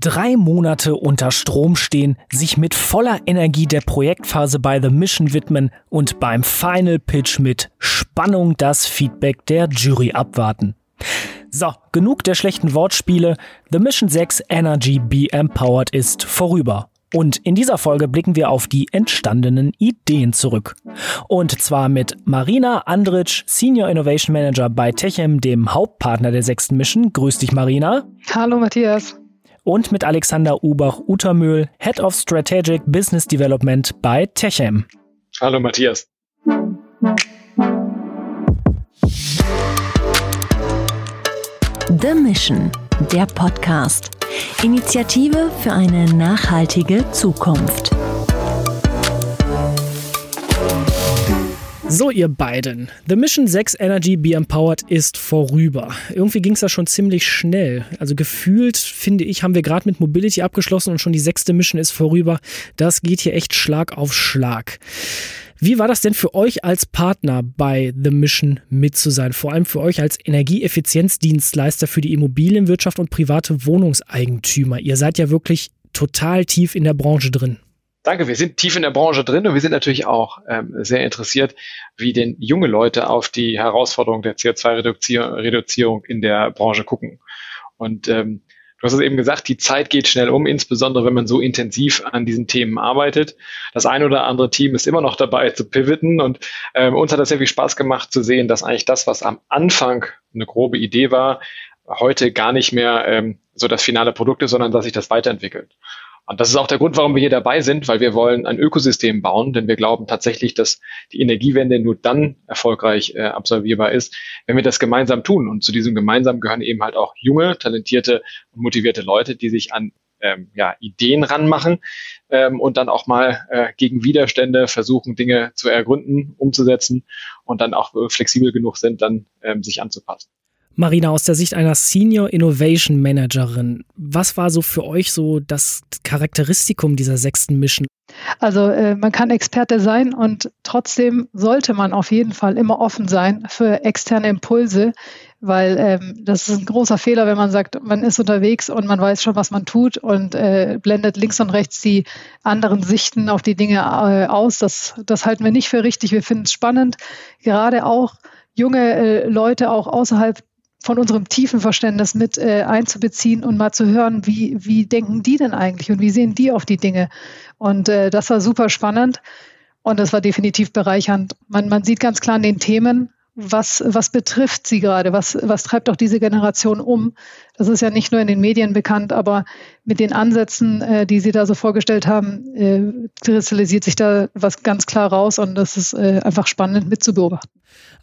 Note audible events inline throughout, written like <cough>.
Drei Monate unter Strom stehen, sich mit voller Energie der Projektphase bei The Mission widmen und beim Final Pitch mit Spannung das Feedback der Jury abwarten. So, genug der schlechten Wortspiele. The Mission 6 Energy Be Empowered ist vorüber. Und in dieser Folge blicken wir auf die entstandenen Ideen zurück. Und zwar mit Marina Andritsch, Senior Innovation Manager bei Techem, dem Hauptpartner der sechsten Mission. Grüß dich, Marina. Hallo, Matthias. Und mit Alexander Ubach-Utermühl, Head of Strategic Business Development bei Techem. Hallo, Matthias. The Mission, der Podcast. Initiative für eine nachhaltige Zukunft. So, ihr beiden. The Mission 6 Energy Be Empowered ist vorüber. Irgendwie ging es da schon ziemlich schnell. Also gefühlt, finde ich, haben wir gerade mit Mobility abgeschlossen und schon die sechste Mission ist vorüber. Das geht hier echt Schlag auf Schlag. Wie war das denn für euch als Partner bei The Mission mit zu sein? Vor allem für euch als Energieeffizienzdienstleister für die Immobilienwirtschaft und private Wohnungseigentümer. Ihr seid ja wirklich total tief in der Branche drin. Danke, wir sind tief in der Branche drin und wir sind natürlich auch ähm, sehr interessiert, wie denn junge Leute auf die Herausforderung der CO2-Reduzierung in der Branche gucken. Und ähm, Du hast es eben gesagt, die Zeit geht schnell um, insbesondere wenn man so intensiv an diesen Themen arbeitet. Das ein oder andere Team ist immer noch dabei zu pivoten und ähm, uns hat das sehr viel Spaß gemacht zu sehen, dass eigentlich das, was am Anfang eine grobe Idee war, heute gar nicht mehr ähm, so das finale Produkt ist, sondern dass sich das weiterentwickelt. Und das ist auch der Grund, warum wir hier dabei sind, weil wir wollen ein Ökosystem bauen, denn wir glauben tatsächlich, dass die Energiewende nur dann erfolgreich äh, absolvierbar ist, wenn wir das gemeinsam tun. Und zu diesem gemeinsam gehören eben halt auch junge, talentierte und motivierte Leute, die sich an ähm, ja, Ideen ranmachen ähm, und dann auch mal äh, gegen Widerstände versuchen, Dinge zu ergründen, umzusetzen und dann auch flexibel genug sind, dann ähm, sich anzupassen. Marina, aus der Sicht einer Senior Innovation Managerin, was war so für euch so das Charakteristikum dieser sechsten Mission? Also äh, man kann Experte sein und trotzdem sollte man auf jeden Fall immer offen sein für externe Impulse, weil ähm, das ist ein großer Fehler, wenn man sagt, man ist unterwegs und man weiß schon, was man tut und äh, blendet links und rechts die anderen Sichten auf die Dinge äh, aus. Das, das halten wir nicht für richtig. Wir finden es spannend, gerade auch junge äh, Leute auch außerhalb von unserem tiefen Verständnis mit äh, einzubeziehen und mal zu hören, wie, wie denken die denn eigentlich und wie sehen die auf die Dinge. Und äh, das war super spannend und das war definitiv bereichernd. Man, man sieht ganz klar in den Themen, was, was betrifft sie gerade, was, was treibt auch diese Generation um. Das ist ja nicht nur in den Medien bekannt, aber mit den Ansätzen, äh, die Sie da so vorgestellt haben, äh, kristallisiert sich da was ganz klar raus und das ist äh, einfach spannend mitzubeobachten.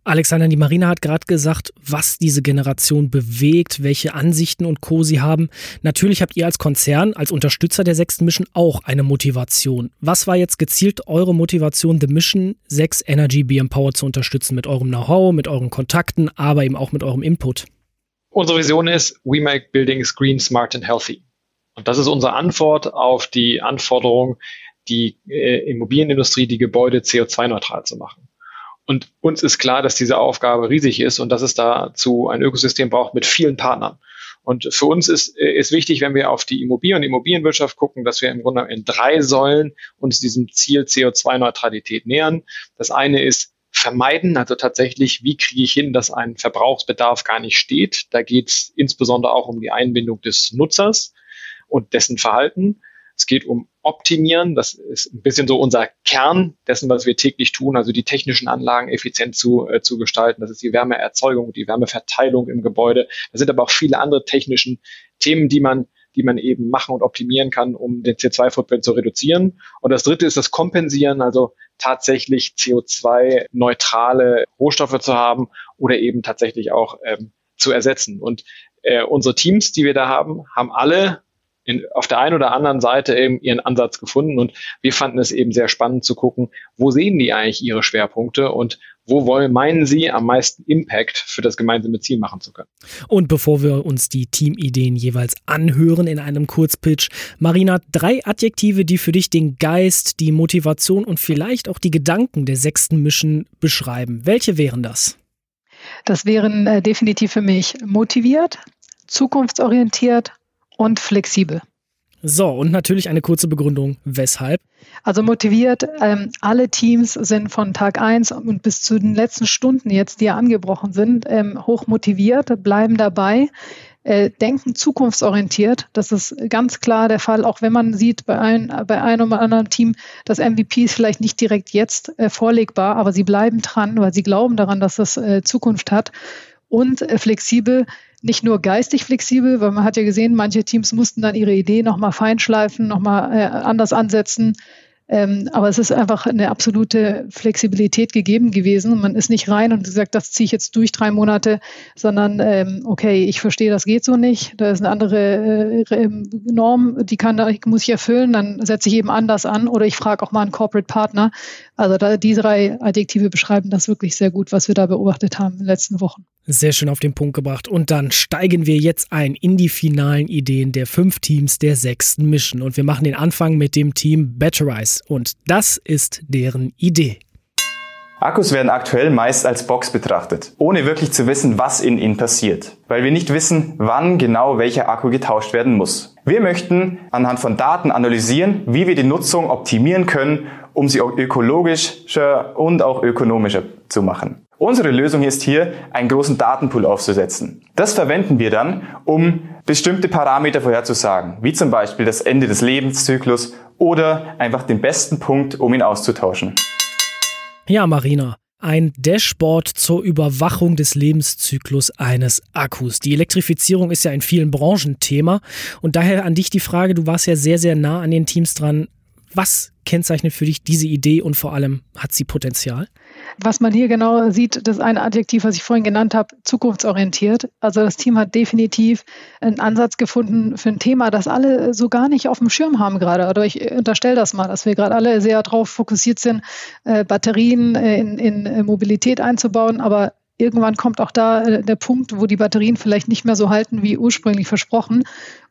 Alexander, die Marina hat gerade gesagt, was diese Generation bewegt, welche Ansichten und Co. sie haben. Natürlich habt ihr als Konzern, als Unterstützer der sechsten Mission auch eine Motivation. Was war jetzt gezielt eure Motivation, The Mission 6 Energy Be Empowered zu unterstützen mit eurem Know-how, mit euren Kontakten, aber eben auch mit eurem Input? Unsere Vision ist, we make buildings green, smart and healthy. Und das ist unsere Antwort auf die Anforderung, die äh, Immobilienindustrie, die Gebäude CO2-neutral zu machen. Und uns ist klar, dass diese Aufgabe riesig ist und dass es dazu ein Ökosystem braucht mit vielen Partnern. Und für uns ist, ist wichtig, wenn wir auf die Immobilien und Immobilienwirtschaft gucken, dass wir im Grunde in drei Säulen uns diesem Ziel CO2-Neutralität nähern. Das eine ist vermeiden, also tatsächlich, wie kriege ich hin, dass ein Verbrauchsbedarf gar nicht steht. Da geht es insbesondere auch um die Einbindung des Nutzers und dessen Verhalten. Es geht um Optimieren. Das ist ein bisschen so unser Kern dessen, was wir täglich tun, also die technischen Anlagen effizient zu, äh, zu gestalten. Das ist die Wärmeerzeugung, die Wärmeverteilung im Gebäude. Da sind aber auch viele andere technischen Themen, die man die man eben machen und optimieren kann, um den CO2-Footprint zu reduzieren. Und das dritte ist das Kompensieren, also tatsächlich CO2-neutrale Rohstoffe zu haben oder eben tatsächlich auch ähm, zu ersetzen. Und äh, unsere Teams, die wir da haben, haben alle in, auf der einen oder anderen Seite eben ihren Ansatz gefunden und wir fanden es eben sehr spannend zu gucken, wo sehen die eigentlich ihre Schwerpunkte und wo wollen, meinen Sie am meisten Impact für das gemeinsame Ziel machen zu können? Und bevor wir uns die Teamideen jeweils anhören in einem Kurzpitch, Marina, drei Adjektive, die für dich den Geist, die Motivation und vielleicht auch die Gedanken der sechsten Mission beschreiben. Welche wären das? Das wären äh, definitiv für mich motiviert, zukunftsorientiert und flexibel. So, und natürlich eine kurze Begründung, weshalb. Also motiviert, ähm, alle Teams sind von Tag 1 und bis zu den letzten Stunden jetzt, die ja angebrochen sind, ähm, hoch motiviert, bleiben dabei äh, denken zukunftsorientiert. Das ist ganz klar der Fall, auch wenn man sieht bei, ein, bei einem oder anderen Team, das MVP ist vielleicht nicht direkt jetzt äh, vorlegbar, aber sie bleiben dran, weil sie glauben daran, dass das äh, Zukunft hat und äh, flexibel nicht nur geistig flexibel, weil man hat ja gesehen, manche Teams mussten dann ihre Idee nochmal feinschleifen, nochmal äh, anders ansetzen, ähm, aber es ist einfach eine absolute Flexibilität gegeben gewesen. Man ist nicht rein und gesagt, das ziehe ich jetzt durch drei Monate, sondern ähm, okay, ich verstehe, das geht so nicht. Da ist eine andere äh, Norm, die kann, die muss ich erfüllen, dann setze ich eben anders an oder ich frage auch mal einen Corporate Partner. Also da, die drei Adjektive beschreiben das wirklich sehr gut, was wir da beobachtet haben in den letzten Wochen. Sehr schön auf den Punkt gebracht. Und dann steigen wir jetzt ein in die finalen Ideen der fünf Teams der sechsten Mission. Und wir machen den Anfang mit dem Team Batterize. Und das ist deren Idee. Akkus werden aktuell meist als Box betrachtet, ohne wirklich zu wissen, was in ihnen passiert, weil wir nicht wissen, wann genau welcher Akku getauscht werden muss. Wir möchten anhand von Daten analysieren, wie wir die Nutzung optimieren können, um sie ökologischer und auch ökonomischer zu machen. Unsere Lösung ist hier, einen großen Datenpool aufzusetzen. Das verwenden wir dann, um bestimmte Parameter vorherzusagen, wie zum Beispiel das Ende des Lebenszyklus oder einfach den besten Punkt, um ihn auszutauschen. Ja, Marina. Ein Dashboard zur Überwachung des Lebenszyklus eines Akkus. Die Elektrifizierung ist ja in vielen Branchen Thema und daher an dich die Frage, du warst ja sehr, sehr nah an den Teams dran. Was kennzeichnet für dich diese Idee und vor allem hat sie Potenzial? Was man hier genau sieht, das eine Adjektiv, was ich vorhin genannt habe, zukunftsorientiert. Also das Team hat definitiv einen Ansatz gefunden für ein Thema, das alle so gar nicht auf dem Schirm haben gerade. Oder ich unterstelle das mal, dass wir gerade alle sehr darauf fokussiert sind, äh, Batterien äh, in, in Mobilität einzubauen, aber irgendwann kommt auch da äh, der Punkt, wo die Batterien vielleicht nicht mehr so halten wie ursprünglich versprochen.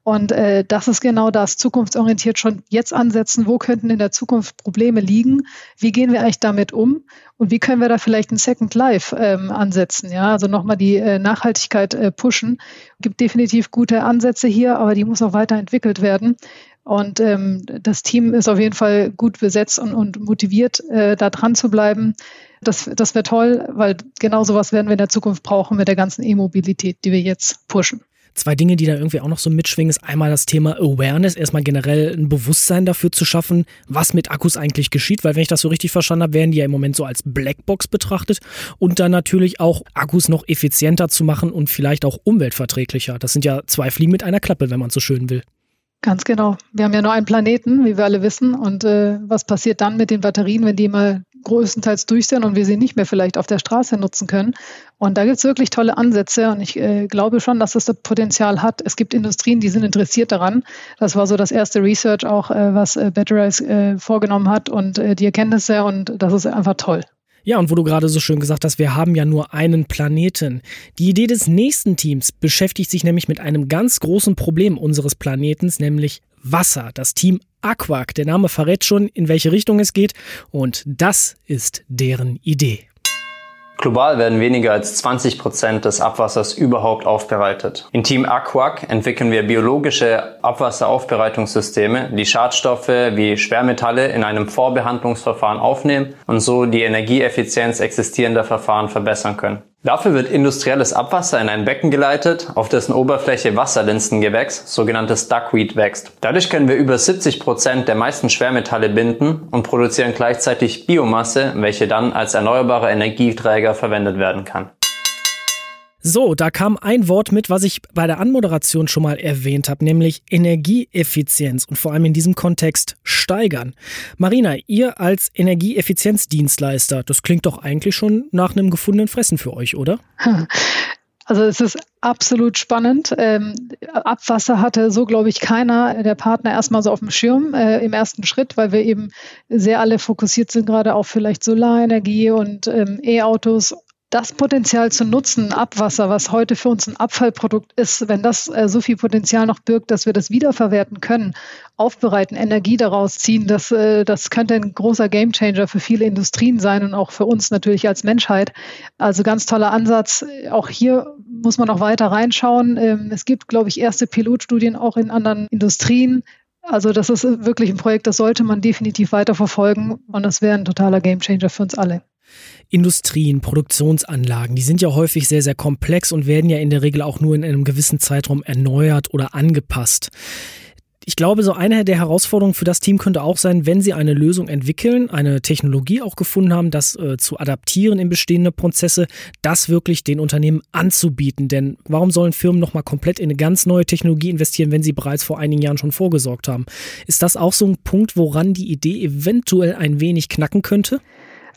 Und äh, das ist genau das, zukunftsorientiert schon jetzt ansetzen, wo könnten in der Zukunft Probleme liegen, wie gehen wir eigentlich damit um und wie können wir da vielleicht ein Second Life ähm, ansetzen, ja, also nochmal die äh, Nachhaltigkeit äh, pushen. Gibt definitiv gute Ansätze hier, aber die muss auch weiterentwickelt werden. Und ähm, das Team ist auf jeden Fall gut besetzt und, und motiviert, äh, da dran zu bleiben. Das, das wäre toll, weil genau sowas werden wir in der Zukunft brauchen mit der ganzen E-Mobilität, die wir jetzt pushen. Zwei Dinge, die da irgendwie auch noch so mitschwingen, ist einmal das Thema Awareness, erstmal generell ein Bewusstsein dafür zu schaffen, was mit Akkus eigentlich geschieht, weil wenn ich das so richtig verstanden habe, werden die ja im Moment so als Blackbox betrachtet und dann natürlich auch Akkus noch effizienter zu machen und vielleicht auch umweltverträglicher. Das sind ja zwei Fliegen mit einer Klappe, wenn man so schön will. Ganz genau. Wir haben ja nur einen Planeten, wie wir alle wissen. Und äh, was passiert dann mit den Batterien, wenn die mal größtenteils durch sind und wir sie nicht mehr vielleicht auf der Straße nutzen können. Und da gibt es wirklich tolle Ansätze und ich äh, glaube schon, dass das, das Potenzial hat. Es gibt Industrien, die sind interessiert daran. Das war so das erste Research auch, äh, was äh, Batterize äh, vorgenommen hat und äh, die Erkenntnisse und das ist einfach toll. Ja, und wo du gerade so schön gesagt hast, wir haben ja nur einen Planeten. Die Idee des nächsten Teams beschäftigt sich nämlich mit einem ganz großen Problem unseres Planetens, nämlich Wasser. Das Team Aquac. Der Name verrät schon, in welche Richtung es geht. Und das ist deren Idee. Global werden weniger als 20 Prozent des Abwassers überhaupt aufbereitet. In Team Aquac entwickeln wir biologische Abwasseraufbereitungssysteme, die Schadstoffe wie Schwermetalle in einem Vorbehandlungsverfahren aufnehmen und so die Energieeffizienz existierender Verfahren verbessern können. Dafür wird industrielles Abwasser in ein Becken geleitet, auf dessen Oberfläche Wasserlinstengewächs, sogenanntes Duckweed, wächst. Dadurch können wir über 70 Prozent der meisten Schwermetalle binden und produzieren gleichzeitig Biomasse, welche dann als erneuerbarer Energieträger verwendet werden kann. So, da kam ein Wort mit, was ich bei der Anmoderation schon mal erwähnt habe, nämlich Energieeffizienz und vor allem in diesem Kontext steigern. Marina, ihr als Energieeffizienzdienstleister, das klingt doch eigentlich schon nach einem gefundenen Fressen für euch, oder? <laughs> Also es ist absolut spannend. Ähm, Abwasser hatte so, glaube ich, keiner der Partner erstmal so auf dem Schirm äh, im ersten Schritt, weil wir eben sehr alle fokussiert sind, gerade auf vielleicht Solarenergie und ähm, E-Autos das Potenzial zu nutzen, Abwasser, was heute für uns ein Abfallprodukt ist, wenn das äh, so viel Potenzial noch birgt, dass wir das wiederverwerten können, aufbereiten, Energie daraus ziehen, das, äh, das könnte ein großer Gamechanger für viele Industrien sein und auch für uns natürlich als Menschheit. Also ganz toller Ansatz. Auch hier muss man noch weiter reinschauen. Ähm, es gibt, glaube ich, erste Pilotstudien auch in anderen Industrien Also das ist wirklich ein Projekt, das sollte man definitiv weiterverfolgen und das wäre ein totaler Gamechanger für uns alle. Industrien, Produktionsanlagen, die sind ja häufig sehr, sehr komplex und werden ja in der Regel auch nur in einem gewissen Zeitraum erneuert oder angepasst. Ich glaube, so eine der Herausforderungen für das Team könnte auch sein, wenn sie eine Lösung entwickeln, eine Technologie auch gefunden haben, das äh, zu adaptieren in bestehende Prozesse, das wirklich den Unternehmen anzubieten. Denn warum sollen Firmen nochmal komplett in eine ganz neue Technologie investieren, wenn sie bereits vor einigen Jahren schon vorgesorgt haben? Ist das auch so ein Punkt, woran die Idee eventuell ein wenig knacken könnte?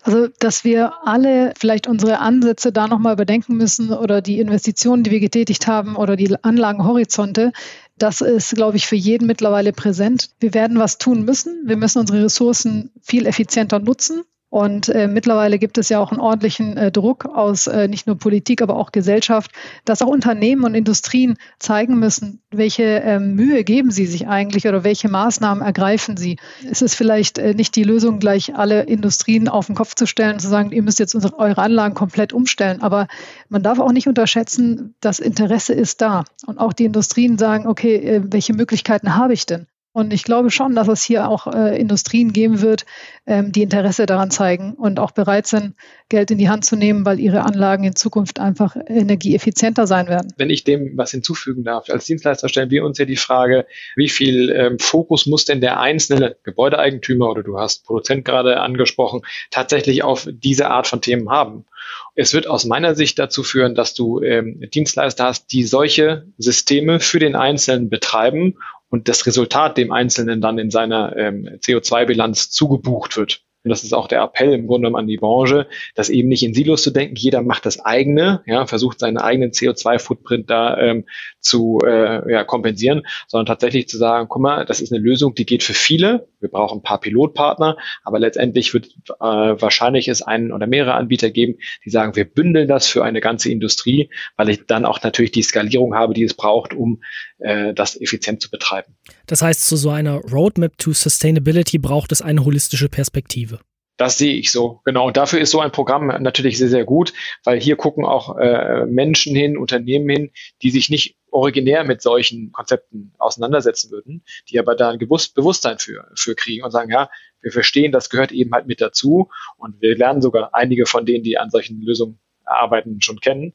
Also, dass wir alle vielleicht unsere Ansätze da nochmal überdenken müssen oder die Investitionen, die wir getätigt haben oder die Anlagenhorizonte, das ist, glaube ich, für jeden mittlerweile präsent. Wir werden was tun müssen. Wir müssen unsere Ressourcen viel effizienter nutzen. Und äh, mittlerweile gibt es ja auch einen ordentlichen äh, Druck aus äh, nicht nur Politik, aber auch Gesellschaft, dass auch Unternehmen und Industrien zeigen müssen, welche ähm, Mühe geben sie sich eigentlich oder welche Maßnahmen ergreifen sie. Es ist vielleicht äh, nicht die Lösung, gleich alle Industrien auf den Kopf zu stellen und zu sagen, ihr müsst jetzt unsere, eure Anlagen komplett umstellen. Aber man darf auch nicht unterschätzen, das Interesse ist da. Und auch die Industrien sagen, okay, äh, welche Möglichkeiten habe ich denn? Und ich glaube schon, dass es hier auch äh, Industrien geben wird, ähm, die Interesse daran zeigen und auch bereit sind, Geld in die Hand zu nehmen, weil ihre Anlagen in Zukunft einfach energieeffizienter sein werden. Wenn ich dem was hinzufügen darf, als Dienstleister stellen wir uns ja die Frage, wie viel ähm, Fokus muss denn der einzelne Gebäudeeigentümer oder du hast Produzent gerade angesprochen, tatsächlich auf diese Art von Themen haben. Es wird aus meiner Sicht dazu führen, dass du ähm, Dienstleister hast, die solche Systeme für den Einzelnen betreiben und das Resultat dem Einzelnen dann in seiner ähm, CO2-Bilanz zugebucht wird. Und das ist auch der Appell im Grunde an die Branche, das eben nicht in Silos zu denken. Jeder macht das eigene, ja, versucht seinen eigenen CO2-Footprint da ähm, zu äh, ja, kompensieren, sondern tatsächlich zu sagen, guck mal, das ist eine Lösung, die geht für viele. Wir brauchen ein paar Pilotpartner, aber letztendlich wird äh, wahrscheinlich es einen oder mehrere Anbieter geben, die sagen, wir bündeln das für eine ganze Industrie, weil ich dann auch natürlich die Skalierung habe, die es braucht, um äh, das effizient zu betreiben. Das heißt, zu so einer Roadmap to Sustainability braucht es eine holistische Perspektive. Das sehe ich so, genau. Und dafür ist so ein Programm natürlich sehr, sehr gut, weil hier gucken auch äh, Menschen hin, Unternehmen hin, die sich nicht originär mit solchen Konzepten auseinandersetzen würden, die aber da ein Gewusst Bewusstsein für, für kriegen und sagen, ja, wir verstehen, das gehört eben halt mit dazu und wir lernen sogar einige von denen, die an solchen Lösungen arbeiten, schon kennen.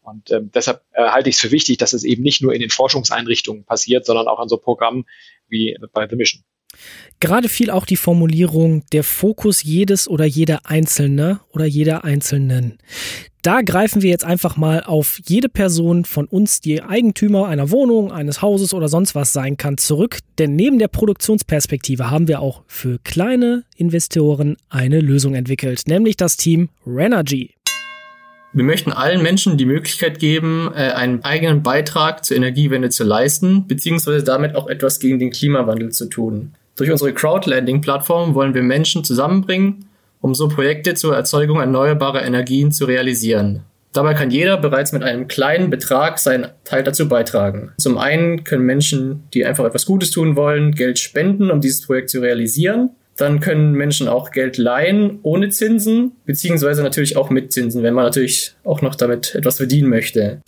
Und ähm, deshalb äh, halte ich es für wichtig, dass es eben nicht nur in den Forschungseinrichtungen passiert, sondern auch an so Programmen wie bei The Mission. Gerade fiel auch die Formulierung der Fokus jedes oder jeder Einzelne oder jeder Einzelnen. Da greifen wir jetzt einfach mal auf jede Person von uns, die Eigentümer einer Wohnung, eines Hauses oder sonst was sein kann, zurück. Denn neben der Produktionsperspektive haben wir auch für kleine Investoren eine Lösung entwickelt, nämlich das Team Renergy. Wir möchten allen Menschen die Möglichkeit geben, äh, einen eigenen Beitrag zur Energiewende zu leisten, beziehungsweise damit auch etwas gegen den Klimawandel zu tun. Durch unsere Crowdlending-Plattform wollen wir Menschen zusammenbringen, um so Projekte zur Erzeugung erneuerbarer Energien zu realisieren. Dabei kann jeder bereits mit einem kleinen Betrag seinen Teil dazu beitragen. Zum einen können Menschen, die einfach etwas Gutes tun wollen, Geld spenden, um dieses Projekt zu realisieren. Dann können Menschen auch Geld leihen ohne Zinsen, beziehungsweise natürlich auch mit Zinsen, wenn man natürlich auch noch damit etwas verdienen möchte.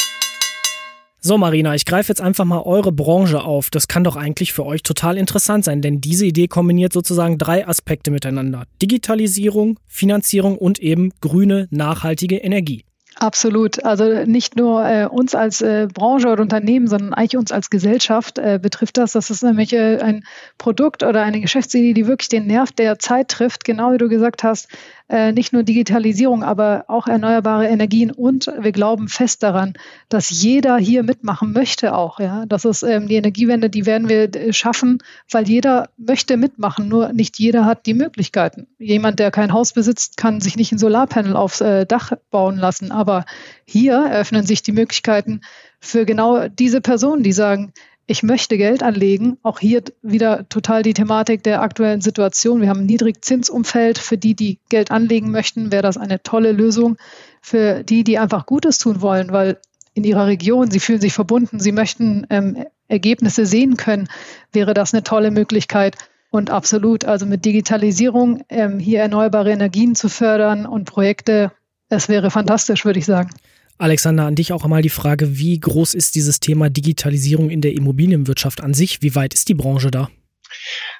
So, Marina, ich greife jetzt einfach mal eure Branche auf. Das kann doch eigentlich für euch total interessant sein, denn diese Idee kombiniert sozusagen drei Aspekte miteinander. Digitalisierung, Finanzierung und eben grüne, nachhaltige Energie. Absolut. Also nicht nur äh, uns als äh, Branche oder Unternehmen, sondern eigentlich uns als Gesellschaft äh, betrifft das. Das ist nämlich äh, ein Produkt oder eine Geschäftsidee, die wirklich den Nerv der Zeit trifft, genau wie du gesagt hast äh, nicht nur Digitalisierung, aber auch erneuerbare Energien. Und wir glauben fest daran, dass jeder hier mitmachen möchte auch. Ja, das ist ähm, die Energiewende, die werden wir äh, schaffen, weil jeder möchte mitmachen. Nur nicht jeder hat die Möglichkeiten. Jemand, der kein Haus besitzt, kann sich nicht ein Solarpanel aufs äh, Dach bauen lassen. Aber hier eröffnen sich die Möglichkeiten für genau diese Personen, die sagen, ich möchte Geld anlegen. Auch hier wieder total die Thematik der aktuellen Situation. Wir haben ein Niedrigzinsumfeld. Für die, die Geld anlegen möchten, wäre das eine tolle Lösung. Für die, die einfach Gutes tun wollen, weil in ihrer Region, sie fühlen sich verbunden, sie möchten ähm, Ergebnisse sehen können, wäre das eine tolle Möglichkeit. Und absolut, also mit Digitalisierung ähm, hier erneuerbare Energien zu fördern und Projekte, es wäre fantastisch, würde ich sagen. Alexander, an dich auch einmal die Frage, wie groß ist dieses Thema Digitalisierung in der Immobilienwirtschaft an sich? Wie weit ist die Branche da?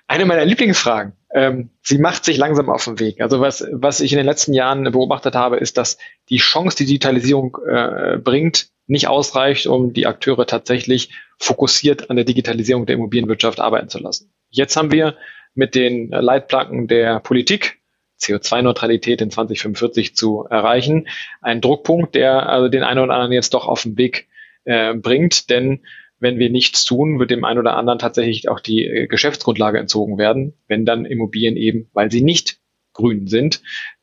Eine meiner Lieblingsfragen. Ähm, sie macht sich langsam auf den Weg. Also was, was ich in den letzten Jahren beobachtet habe, ist, dass die Chance, die Digitalisierung äh, bringt, nicht ausreicht, um die Akteure tatsächlich fokussiert an der Digitalisierung der Immobilienwirtschaft arbeiten zu lassen. Jetzt haben wir mit den Leitplanken der Politik CO2-Neutralität in 2045 zu erreichen. Ein Druckpunkt, der also den einen oder anderen jetzt doch auf den Weg äh, bringt, denn wenn wir nichts tun, wird dem einen oder anderen tatsächlich auch die äh, Geschäftsgrundlage entzogen werden, wenn dann Immobilien eben, weil sie nicht grün sind,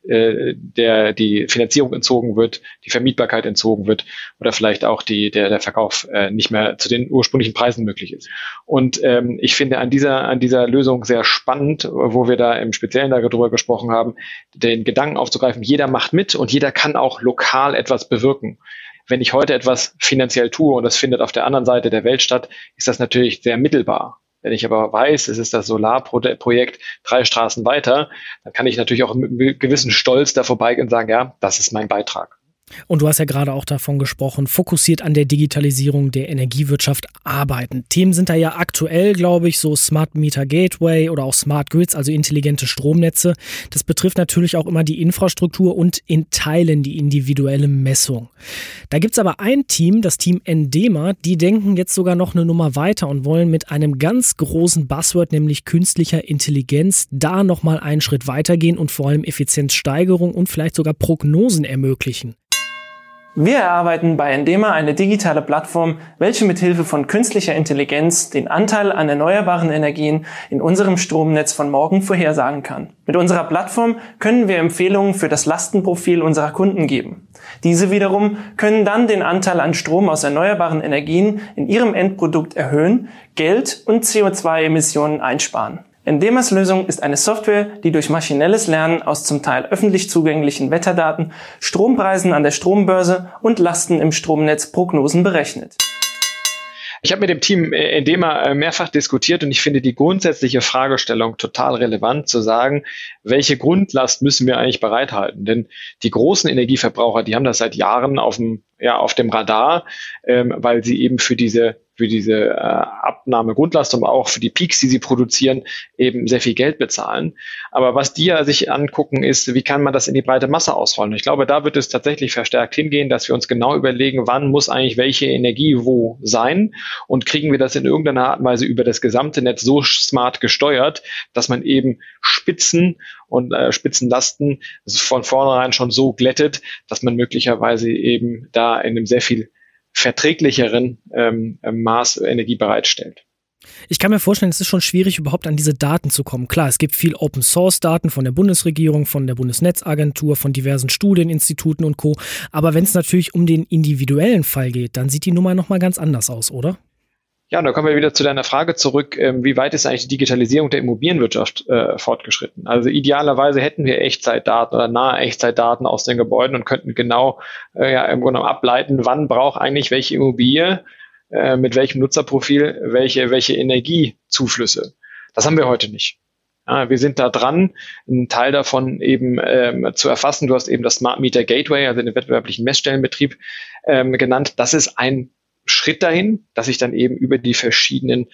äh, der die Finanzierung entzogen wird, die Vermietbarkeit entzogen wird oder vielleicht auch die, der, der Verkauf äh, nicht mehr zu den ursprünglichen Preisen möglich ist. Und ähm, ich finde an dieser, an dieser Lösung sehr spannend, wo wir da im Speziellen darüber gesprochen haben, den Gedanken aufzugreifen, jeder macht mit und jeder kann auch lokal etwas bewirken. Wenn ich heute etwas finanziell tue und das findet auf der anderen Seite der Welt statt, ist das natürlich sehr mittelbar. Wenn ich aber weiß, es ist das Solarprojekt drei Straßen weiter, dann kann ich natürlich auch mit einem gewissen Stolz da vorbeigehen und sagen, ja, das ist mein Beitrag. Und du hast ja gerade auch davon gesprochen, fokussiert an der Digitalisierung der Energiewirtschaft arbeiten. Themen sind da ja aktuell, glaube ich, so Smart Meter Gateway oder auch Smart Grids, also intelligente Stromnetze. Das betrifft natürlich auch immer die Infrastruktur und in Teilen die individuelle Messung. Da gibt es aber ein Team, das Team Endema, die denken jetzt sogar noch eine Nummer weiter und wollen mit einem ganz großen Buzzword, nämlich künstlicher Intelligenz, da nochmal einen Schritt weitergehen und vor allem Effizienzsteigerung und vielleicht sogar Prognosen ermöglichen. Wir erarbeiten bei Endema eine digitale Plattform, welche mit Hilfe von künstlicher Intelligenz den Anteil an erneuerbaren Energien in unserem Stromnetz von morgen vorhersagen kann. Mit unserer Plattform können wir Empfehlungen für das Lastenprofil unserer Kunden geben. Diese wiederum können dann den Anteil an Strom aus erneuerbaren Energien in ihrem Endprodukt erhöhen, Geld und CO2-Emissionen einsparen. Endemas Lösung ist eine Software, die durch maschinelles Lernen aus zum Teil öffentlich zugänglichen Wetterdaten, Strompreisen an der Strombörse und Lasten im Stromnetz Prognosen berechnet. Ich habe mit dem Team Endema äh, mehrfach diskutiert und ich finde die grundsätzliche Fragestellung total relevant zu sagen, welche Grundlast müssen wir eigentlich bereithalten? Denn die großen Energieverbraucher, die haben das seit Jahren auf dem, ja, auf dem Radar, ähm, weil sie eben für diese für diese äh, Abnahme Grundlast, aber auch für die Peaks, die sie produzieren, eben sehr viel Geld bezahlen. Aber was die ja sich angucken, ist, wie kann man das in die breite Masse ausrollen? Ich glaube, da wird es tatsächlich verstärkt hingehen, dass wir uns genau überlegen, wann muss eigentlich welche Energie wo sein und kriegen wir das in irgendeiner Art und Weise über das gesamte Netz so smart gesteuert, dass man eben Spitzen und äh, Spitzenlasten von vornherein schon so glättet, dass man möglicherweise eben da in einem sehr viel verträglicheren ähm, Maß Energie bereitstellt. Ich kann mir vorstellen, es ist schon schwierig, überhaupt an diese Daten zu kommen. Klar, es gibt viel Open Source Daten von der Bundesregierung, von der Bundesnetzagentur, von diversen Studieninstituten und Co. Aber wenn es natürlich um den individuellen Fall geht, dann sieht die Nummer nochmal ganz anders aus, oder? Ja, und da kommen wir wieder zu deiner Frage zurück, ähm, wie weit ist eigentlich die Digitalisierung der Immobilienwirtschaft äh, fortgeschritten? Also idealerweise hätten wir Echtzeitdaten oder nahe Echtzeitdaten aus den Gebäuden und könnten genau äh, ja, im Grunde genommen ableiten, wann braucht eigentlich welche Immobilie, äh, mit welchem Nutzerprofil, welche, welche Energiezuflüsse. Das haben wir heute nicht. Ja, wir sind da dran, einen Teil davon eben ähm, zu erfassen. Du hast eben das Smart Meter Gateway, also den wettbewerblichen Messstellenbetrieb, ähm, genannt. Das ist ein Schritt dahin, dass ich dann eben über die verschiedenen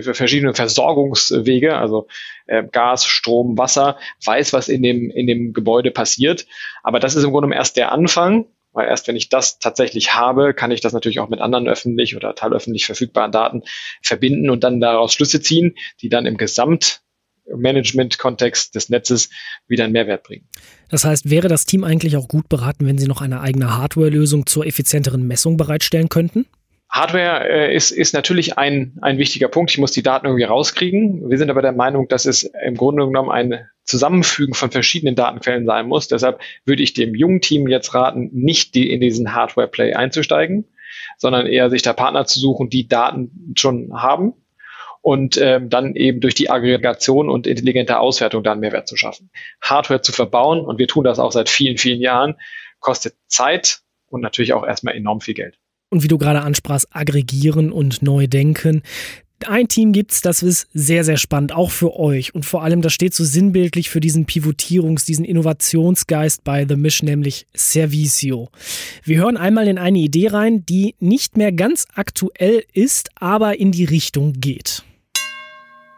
für verschiedene Versorgungswege, also äh, Gas, Strom, Wasser, weiß, was in dem, in dem Gebäude passiert. Aber das ist im Grunde erst der Anfang, weil erst wenn ich das tatsächlich habe, kann ich das natürlich auch mit anderen öffentlich oder teilöffentlich verfügbaren Daten verbinden und dann daraus Schlüsse ziehen, die dann im Gesamtmanagement-Kontext des Netzes wieder einen Mehrwert bringen. Das heißt, wäre das Team eigentlich auch gut beraten, wenn Sie noch eine eigene Hardware-Lösung zur effizienteren Messung bereitstellen könnten? Hardware äh, ist, ist natürlich ein, ein wichtiger Punkt. Ich muss die Daten irgendwie rauskriegen. Wir sind aber der Meinung, dass es im Grunde genommen ein Zusammenfügen von verschiedenen Datenquellen sein muss. Deshalb würde ich dem jungen Team jetzt raten, nicht die, in diesen Hardware-Play einzusteigen, sondern eher sich da Partner zu suchen, die Daten schon haben und ähm, dann eben durch die Aggregation und intelligente Auswertung dann Mehrwert zu schaffen. Hardware zu verbauen, und wir tun das auch seit vielen, vielen Jahren, kostet Zeit und natürlich auch erstmal enorm viel Geld und wie du gerade ansprachst, aggregieren und neu denken. Ein Team gibt's, das ist sehr, sehr spannend, auch für euch. Und vor allem, das steht so sinnbildlich für diesen Pivotierungs-, diesen Innovationsgeist bei The Mission, nämlich Servicio. Wir hören einmal in eine Idee rein, die nicht mehr ganz aktuell ist, aber in die Richtung geht.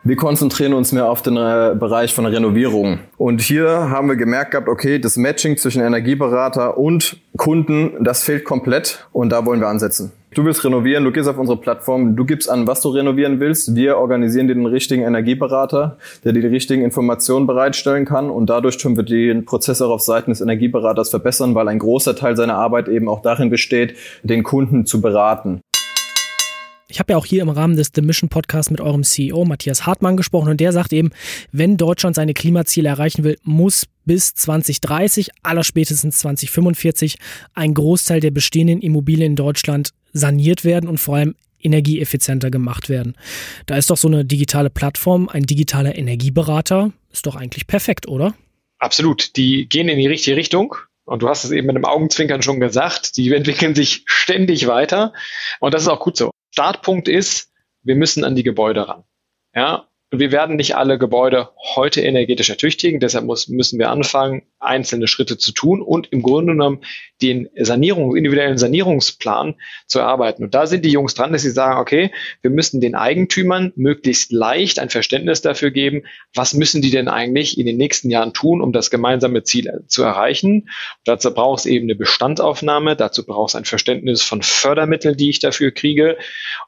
Wir konzentrieren uns mehr auf den äh, Bereich von Renovierung. Und hier haben wir gemerkt gehabt, okay, das Matching zwischen Energieberater und Kunden, das fehlt komplett und da wollen wir ansetzen. Du willst renovieren, du gehst auf unsere Plattform, du gibst an, was du renovieren willst. Wir organisieren dir den richtigen Energieberater, der dir die richtigen Informationen bereitstellen kann und dadurch können wir den Prozess auch auf Seiten des Energieberaters verbessern, weil ein großer Teil seiner Arbeit eben auch darin besteht, den Kunden zu beraten. Ich habe ja auch hier im Rahmen des The Mission Podcasts mit eurem CEO Matthias Hartmann gesprochen und der sagt eben, wenn Deutschland seine Klimaziele erreichen will, muss bis 2030, allerspätestens 2045, ein Großteil der bestehenden Immobilien in Deutschland saniert werden und vor allem energieeffizienter gemacht werden. Da ist doch so eine digitale Plattform, ein digitaler Energieberater, ist doch eigentlich perfekt, oder? Absolut. Die gehen in die richtige Richtung. Und du hast es eben mit einem Augenzwinkern schon gesagt, die entwickeln sich ständig weiter. Und das ist auch gut so. Startpunkt ist, wir müssen an die Gebäude ran. Ja, und wir werden nicht alle Gebäude heute energetisch ertüchtigen. Deshalb muss, müssen wir anfangen, einzelne Schritte zu tun und im Grunde genommen den Sanierung, individuellen Sanierungsplan zu erarbeiten. Und da sind die Jungs dran, dass sie sagen, okay, wir müssen den Eigentümern möglichst leicht ein Verständnis dafür geben, was müssen die denn eigentlich in den nächsten Jahren tun, um das gemeinsame Ziel zu erreichen. dazu braucht es eben eine Bestandsaufnahme, dazu braucht es ein Verständnis von Fördermitteln, die ich dafür kriege.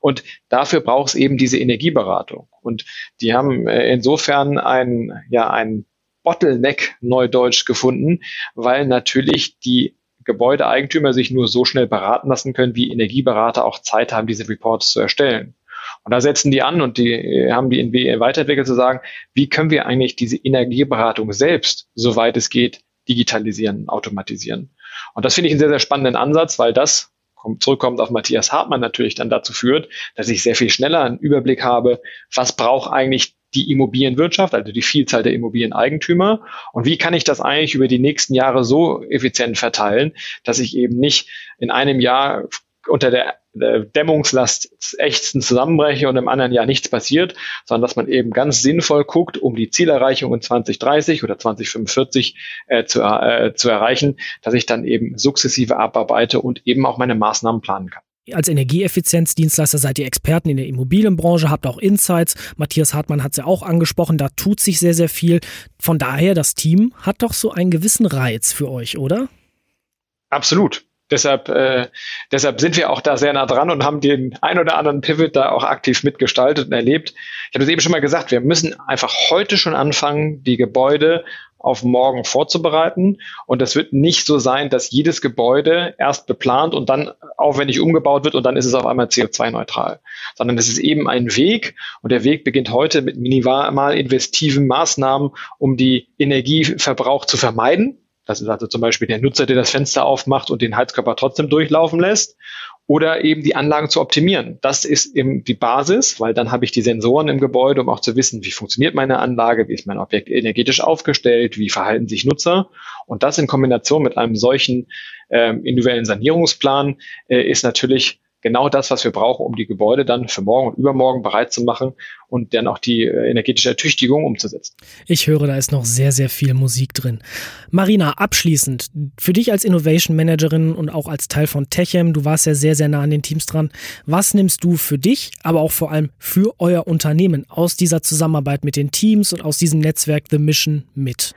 Und dafür braucht es eben diese Energieberatung. Und die haben äh, insofern ein, ja, ein Bottleneck neudeutsch gefunden, weil natürlich die Gebäudeeigentümer sich nur so schnell beraten lassen können, wie Energieberater auch Zeit haben, diese Reports zu erstellen. Und da setzen die an und die äh, haben die irgendwie weiterentwickelt zu sagen, wie können wir eigentlich diese Energieberatung selbst, soweit es geht, digitalisieren, automatisieren. Und das finde ich einen sehr, sehr spannenden Ansatz, weil das zurückkommt auf Matthias Hartmann natürlich dann dazu führt, dass ich sehr viel schneller einen Überblick habe, was braucht eigentlich die Immobilienwirtschaft, also die Vielzahl der Immobilieneigentümer und wie kann ich das eigentlich über die nächsten Jahre so effizient verteilen, dass ich eben nicht in einem Jahr unter der, der Dämmungslast ächzen zusammenbreche und im anderen Jahr nichts passiert, sondern dass man eben ganz sinnvoll guckt, um die Zielerreichung in 2030 oder 2045 äh, zu, äh, zu erreichen, dass ich dann eben sukzessive abarbeite und eben auch meine Maßnahmen planen kann. Als Energieeffizienzdienstleister seid ihr Experten in der Immobilienbranche, habt auch Insights. Matthias Hartmann hat es ja auch angesprochen, da tut sich sehr, sehr viel. Von daher, das Team hat doch so einen gewissen Reiz für euch, oder? Absolut. Deshalb, äh, deshalb sind wir auch da sehr nah dran und haben den ein oder anderen Pivot da auch aktiv mitgestaltet und erlebt. Ich habe es eben schon mal gesagt, wir müssen einfach heute schon anfangen, die Gebäude auf morgen vorzubereiten. Und das wird nicht so sein, dass jedes Gebäude erst beplant und dann aufwendig umgebaut wird und dann ist es auf einmal CO2-neutral. Sondern es ist eben ein Weg und der Weg beginnt heute mit minimal investiven Maßnahmen, um die Energieverbrauch zu vermeiden das ist also zum Beispiel der Nutzer, der das Fenster aufmacht und den Heizkörper trotzdem durchlaufen lässt. Oder eben die Anlagen zu optimieren. Das ist eben die Basis, weil dann habe ich die Sensoren im Gebäude, um auch zu wissen, wie funktioniert meine Anlage, wie ist mein Objekt energetisch aufgestellt, wie verhalten sich Nutzer. Und das in Kombination mit einem solchen ähm, individuellen Sanierungsplan äh, ist natürlich genau das, was wir brauchen, um die Gebäude dann für morgen und übermorgen bereit zu machen und dann auch die äh, energetische Ertüchtigung umzusetzen. Ich höre, da ist noch sehr, sehr viel Musik drin. Marina, abschließend, für dich als Innovation Managerin und auch als Teil von Techem, du warst ja sehr, sehr nah an den Teams dran. Was nimmst du für dich, aber auch vor allem für euer Unternehmen aus dieser Zusammenarbeit mit den Teams und aus diesem Netzwerk The Mission mit?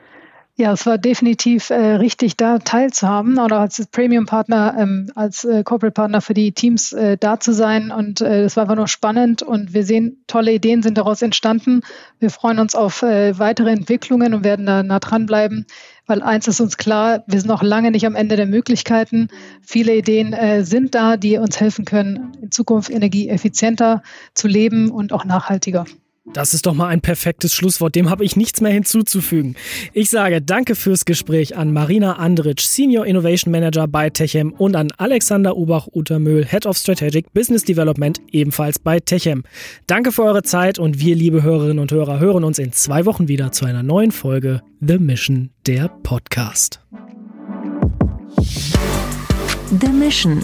Ja, es war definitiv äh, richtig, da teilzuhaben oder als Premium-Partner, ähm, als äh, Corporate-Partner für die Teams äh, da zu sein. Und äh, es war einfach nur spannend und wir sehen, tolle Ideen sind daraus entstanden. Wir freuen uns auf äh, weitere Entwicklungen und werden da nah dranbleiben, weil eins ist uns klar, wir sind noch lange nicht am Ende der Möglichkeiten. Viele Ideen äh, sind da, die uns helfen können, in Zukunft energieeffizienter zu leben und auch nachhaltiger. Das ist doch mal ein perfektes Schlusswort. Dem habe ich nichts mehr hinzuzufügen. Ich sage danke fürs Gespräch an Marina Andritsch, Senior Innovation Manager bei Techem und an Alexander Ubach-Utermöhl, Head of Strategic Business Development, ebenfalls bei Techem. Danke für eure Zeit und wir, liebe Hörerinnen und Hörer, hören uns in zwei Wochen wieder zu einer neuen Folge The Mission, der Podcast. The Mission,